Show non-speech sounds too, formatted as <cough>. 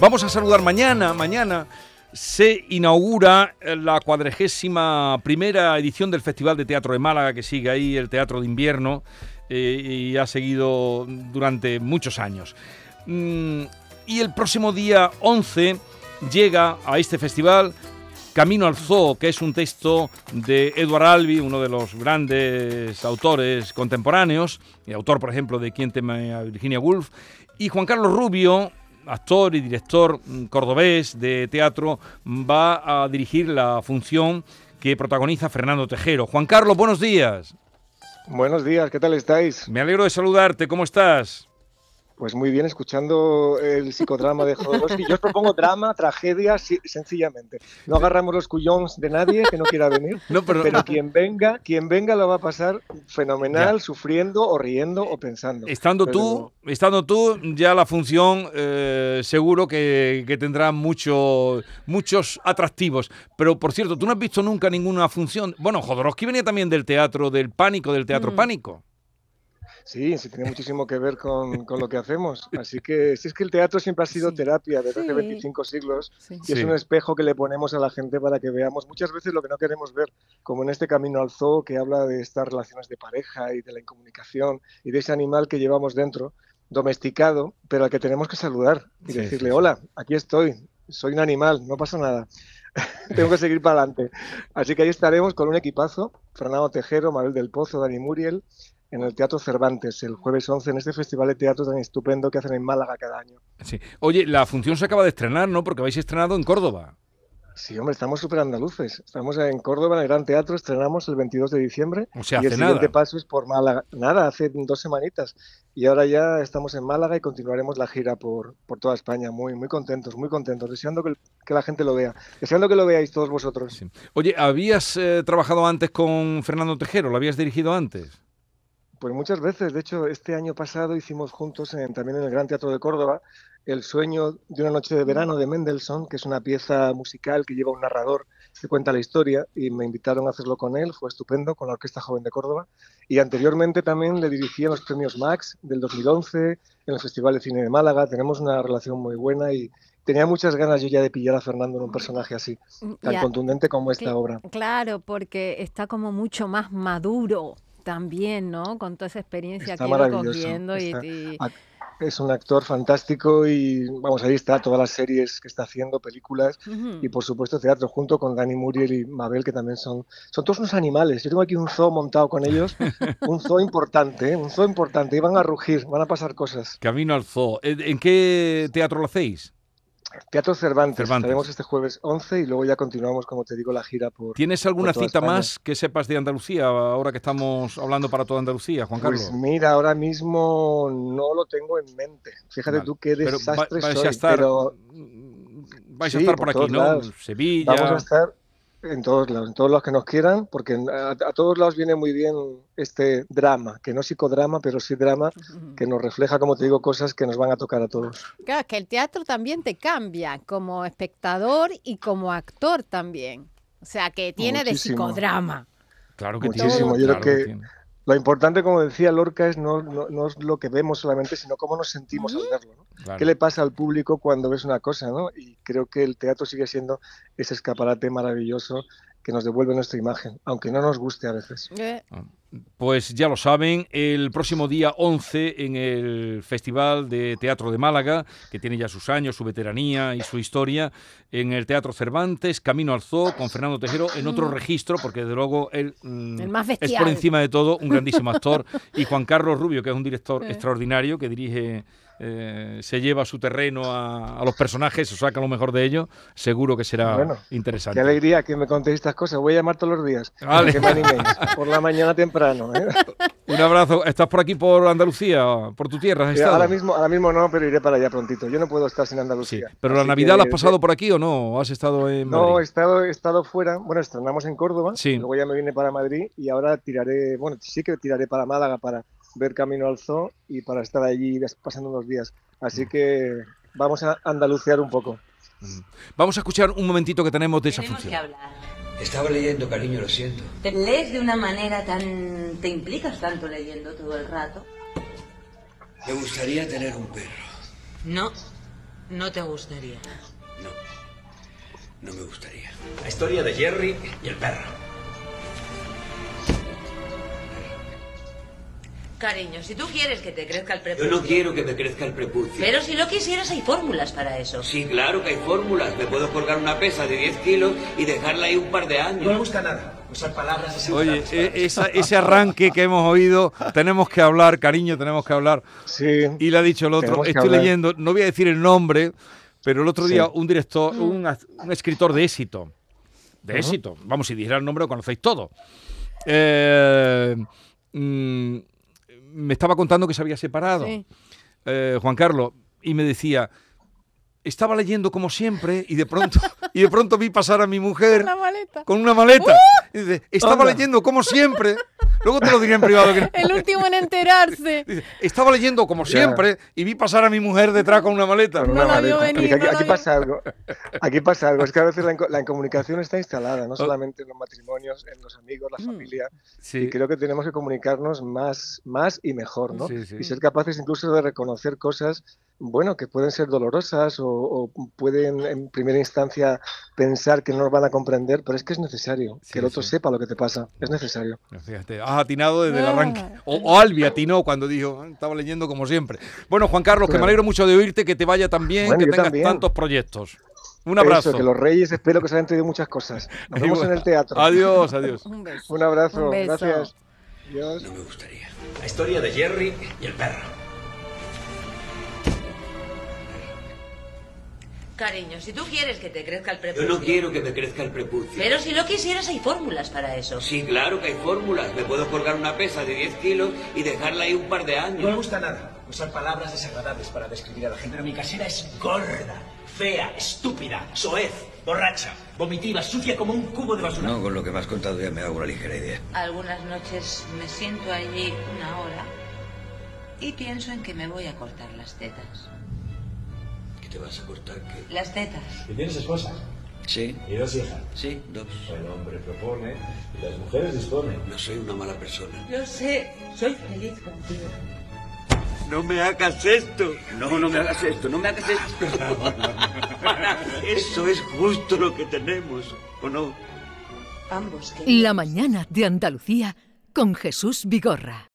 Vamos a saludar mañana, mañana se inaugura la cuadragésima primera edición del Festival de Teatro de Málaga, que sigue ahí, el Teatro de Invierno, eh, y ha seguido durante muchos años. Mm, y el próximo día 11 llega a este festival Camino al Zoo, que es un texto de Edward Albee, uno de los grandes autores contemporáneos, y autor, por ejemplo, de Quien teme a Virginia Woolf, y Juan Carlos Rubio, actor y director mm, cordobés de teatro, va a dirigir la función que protagoniza Fernando Tejero. Juan Carlos, buenos días. Buenos días, ¿qué tal estáis? Me alegro de saludarte, ¿cómo estás? Pues muy bien, escuchando el psicodrama de Jodorowsky. Yo os propongo drama, tragedia, sencillamente. No agarramos los cuyons de nadie que no quiera venir, pero... quien venga, quien venga lo va a pasar fenomenal, sufriendo o riendo o pensando. Estando tú, estando tú, ya la función eh, seguro que, tendrá mucho, muchos atractivos. Pero por cierto, tú no has visto nunca ninguna función. Bueno, Jodorowsky venía también del teatro del pánico, del teatro mm. pánico. Sí, sí tiene muchísimo que ver con, con, lo que hacemos. <laughs> Así que si es que el teatro siempre ha sido terapia desde hace 25 siglos y es un espejo que le ponemos a la gente para que veamos muchas veces lo que no queremos ver, como en este camino al zoo que habla de estas relaciones de pareja y de la incomunicación y de ese animal que llevamos dentro, domesticado, pero al que tenemos que saludar y decirle, hola, aquí estoy, soy un animal, no pasa nada. <laughs> Tengo que seguir para adelante. Así que ahí estaremos con un equipazo, Fernando Tejero, Manuel del Pozo, Dani Muriel, en el Teatro Cervantes el jueves 11 en este festival de teatro tan estupendo que hacen en Málaga cada año. Sí. Oye, la función se acaba de estrenar, ¿no? Porque habéis estrenado en Córdoba. Sí, hombre, estamos súper andaluces. Estamos en Córdoba, en el Gran Teatro, estrenamos el 22 de diciembre. O sea, y el siguiente paso es por Málaga. Nada, hace dos semanitas. Y ahora ya estamos en Málaga y continuaremos la gira por, por toda España. Muy, muy contentos, muy contentos. Deseando que, que la gente lo vea. Deseando que lo veáis todos vosotros. Oye, ¿habías eh, trabajado antes con Fernando Tejero? ¿Lo habías dirigido antes? Pues muchas veces, de hecho, este año pasado hicimos juntos en, también en el Gran Teatro de Córdoba El sueño de una noche de verano de Mendelssohn, que es una pieza musical que lleva un narrador que cuenta la historia y me invitaron a hacerlo con él, fue estupendo, con la Orquesta Joven de Córdoba. Y anteriormente también le dirigí en los premios Max del 2011, en el Festival de Cine de Málaga, tenemos una relación muy buena y, tenía muchas ganas yo ya de pillar a Fernando en un personaje así, tan contundente como esta obra. Claro, porque está como mucho más maduro también, ¿no? Con toda esa experiencia que iba cogiendo y, Es un actor fantástico y vamos, ahí está todas las series que está haciendo, películas y por supuesto teatro junto con Dani Muriel y Mabel que también son, son todos unos animales. Yo tengo aquí un zoo montado con ellos, <laughs> un zoo importante, ¿eh? un zoo importante y van a rugir, van a pasar cosas. Camino al zoo. ¿En qué teatro lo hacéis? Teatro Cervantes. Cervantes. este jueves 11 y luego ya continuamos, como te digo, la gira por. ¿Tienes alguna cita más que sepas de Andalucía ahora que estamos hablando para toda Andalucía, Juan Carlos? Pues mira, ahora mismo no lo tengo en mente. Fíjate tú qué desastre vais soy, a estar, pero... Vais a estar por, aquí, ¿no? Sevilla. Vamos a estar en todos lados, en todos los que nos quieran, porque a, todos lados viene muy bien este drama, que no psicodrama, pero sí drama, que nos refleja, como te digo, cosas que nos van a tocar a todos. Claro, es que el teatro también te cambia como espectador y como actor también. O sea, que tiene de psicodrama. Claro que Muchísimo. Yo creo que lo importante, como decía Lorca, es no, no, es lo que vemos solamente, sino cómo nos sentimos al verlo. ¿Qué le pasa al público cuando ves una cosa? ¿no? Y creo que el teatro sigue siendo ese escaparate maravilloso que nos devuelve nuestra imagen, aunque no nos guste a veces. Eh. Ah, pues ya lo saben, el próximo día 11 en el Festival de Teatro de Málaga, que tiene ya sus años, su veteranía y su historia, en el Teatro Cervantes, Camino al Zoo, con Fernando Tejero, en otro registro, porque desde luego él mm, es por encima de todo un grandísimo actor, y Juan Carlos Rubio, que es un director extraordinario, que dirige eh, se lleva a su terreno a, los personajes, o saca lo mejor de ellos, seguro que será interesante. Qué alegría que me contéis estas cosas. Voy a llamar todos los días. Que me animéis, por la mañana temprano. ¿eh? <laughs> Un abrazo. ¿Estás por aquí, por Andalucía, por tu tierra? ahora, mismo, ahora mismo no, pero iré para allá prontito. Yo no puedo estar sin Andalucía. ¿Pero la Navidad la has pasado por aquí o no? has estado en No, he estado, he estado fuera. Bueno, estrenamos en Córdoba. Sí. Luego ya me vine para Madrid y ahora tiraré, bueno, sí que tiraré para Málaga para ver Camino al Zoo y para estar allí pasando unos días. Así que vamos a andalucear un poco. Vamos a escuchar un momentito que tenemos de esa función. Que hablar. Estaba leyendo, cariño, lo siento. ¿Te lees de una manera tan... te implicas tanto leyendo todo el rato? Me gustaría tener un perro. No. No te gustaría. No, no me gustaría. La historia de Jerry y el perro. Cariño, si tú quieres que te crezca el prepucio... Yo no quiero que me crezca el prepucio. Pero si lo quisieras, hay fórmulas para eso. Sí, claro que hay fórmulas. Me puedo colgar una pesa de 10 kilos y dejarla ahí un par de años. No me gusta nada. Usar palabras Oye, e- esa- ese arranque que hemos oído, tenemos que hablar, cariño, tenemos que hablar. Sí. Y le ha dicho el otro, estoy hablar. leyendo, no voy a decir el nombre, pero el otro Sí. día un director, un escritor de éxito, de éxito, vamos, si dijera el nombre lo conocéis todo, eh, mm, me estaba contando que se había separado, Sí. eh, Juan Carlos, y me decía, estaba leyendo como siempre y de pronto, <laughs> y de pronto vi pasar a mi mujer maleta. con una maleta. Y dice, estaba leyendo como siempre. Luego te lo diré en privado. que no. <laughs> El último en enterarse. <laughs> Estaba leyendo como siempre y vi pasar a mi mujer detrás con una maleta. No una la vio maleta. venir, Aquí, no aquí vio. pasa algo. Aquí pasa algo. Es que a veces la, la incomunicación está instalada, no solamente en los matrimonios, en los amigos, la familia. Sí. Y creo que tenemos que comunicarnos más, más y mejor, ¿no? Sí, sí. Y ser capaces incluso de reconocer cosas, bueno, que pueden ser dolorosas o, o pueden en primera instancia pensar que no nos van a comprender, pero es que es necesario Sí, que el otro sí. sepa lo que te pasa. Es necesario. Fíjate, has atinado desde el Ah. arranque. O, o Albi atinó cuando dijo, "Ah, estaba leyendo como siempre. Bueno, Juan Carlos, que me alegro mucho de oírte, que te vaya tan bien, Bueno, que tengas también. tantos proyectos. Un abrazo. Eso, que los reyes espero que se hayan traído muchas cosas. <laughs> Nos vemos en el teatro. Adiós, adiós. <laughs> Un beso. Un abrazo. Un beso. Gracias. Adiós. No me gustaría. La historia de Jerry y el perro. Cariño, si tú quieres que te crezca el Yo prepucio... no quiero que me crezca el prepucio. Pero si lo quisieras, hay fórmulas para eso. Sí, claro que hay fórmulas. Me puedo colgar una pesa de 10 kilos y dejarla ahí un par de No me años. gusta nada. Usar palabras desagradables para describir a la gente. Pero mi casera es gorda, fea, estúpida, soez, borracha, vomitiva, sucia como un cubo de basura. No, con lo que me has contado ya me hago una ligera idea. Algunas noches me siento allí una hora y pienso en que me voy a cortar las tetas. ¿Qué te vas a cortar? ¿Qué? Las tetas. ¿Y tienes esposa? Sí, ¿Y dos hijas? sí, dos. El hombre propone y las mujeres disponen. No soy una mala persona. Yo sé, soy feliz contigo. No me hagas esto. No, no me hagas esto, no me hagas esto. <laughs> Eso es justo lo que tenemos, ¿o no? Ambos que... La mañana de Andalucía con Jesús Vigorra.